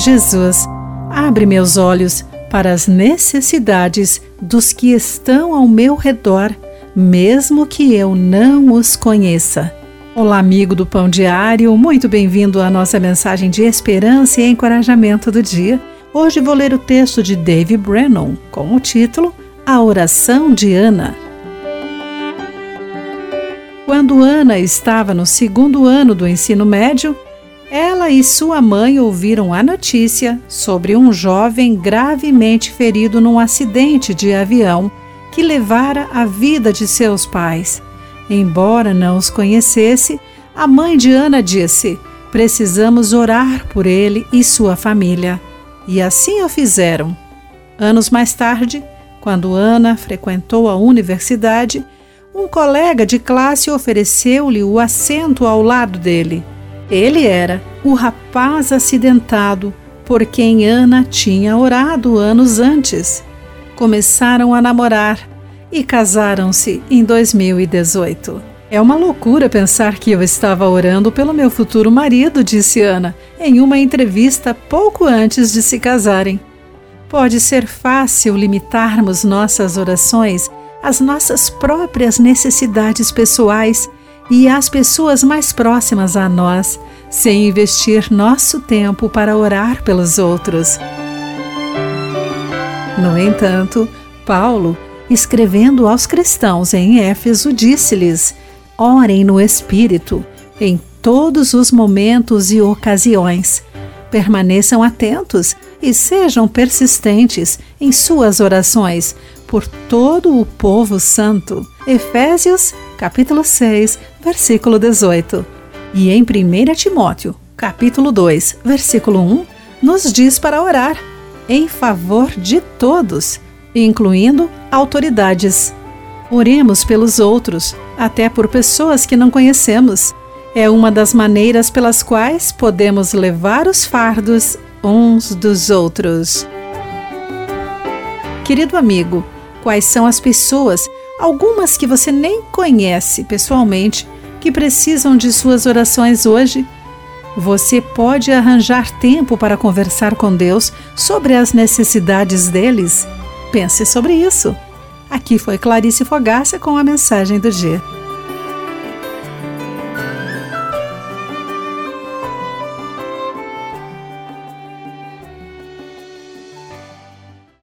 Jesus, abre meus olhos para as necessidades dos que estão ao meu redor, mesmo que eu não os conheça. Olá, amigo do Pão Diário, muito bem-vindo à nossa mensagem de esperança e encorajamento do dia. Hoje vou ler o texto de Dave Brennan com o título A Oração de Ana. Quando Ana estava no segundo ano do ensino médio, ela e sua mãe ouviram a notícia sobre um jovem gravemente ferido num acidente de avião que levara a vida de seus pais. Embora não os conhecesse, a mãe de Ana disse: Precisamos orar por ele e sua família. E assim o fizeram. Anos mais tarde, quando Ana frequentou a universidade, um colega de classe ofereceu-lhe o assento ao lado dele. Ele era o rapaz acidentado por quem Ana tinha orado anos antes. Começaram a namorar e casaram-se em 2018. É uma loucura pensar que eu estava orando pelo meu futuro marido, disse Ana, em uma entrevista pouco antes de se casarem. Pode ser fácil limitarmos nossas orações às nossas próprias necessidades pessoais e às pessoas mais próximas a nós, sem investir nosso tempo para orar pelos outros. No entanto, Paulo, escrevendo aos cristãos em Éfeso, disse-lhes: Orem no Espírito em todos os momentos e ocasiões. Permaneçam atentos e sejam persistentes em suas orações por todo o povo santo. Efésios, capítulo 6, versículo 18. E em 1 Timóteo, capítulo 2, versículo 1, nos diz para orar em favor de todos, incluindo autoridades. Oremos pelos outros, até por pessoas que não conhecemos. É uma das maneiras pelas quais podemos levar os fardos uns dos outros. Querido amigo, quais são as pessoas, algumas que você nem conhece pessoalmente, que precisam de suas orações hoje? Você pode arranjar tempo para conversar com Deus sobre as necessidades deles? Pense sobre isso. Aqui foi Clarice Fogaça com a mensagem do dia.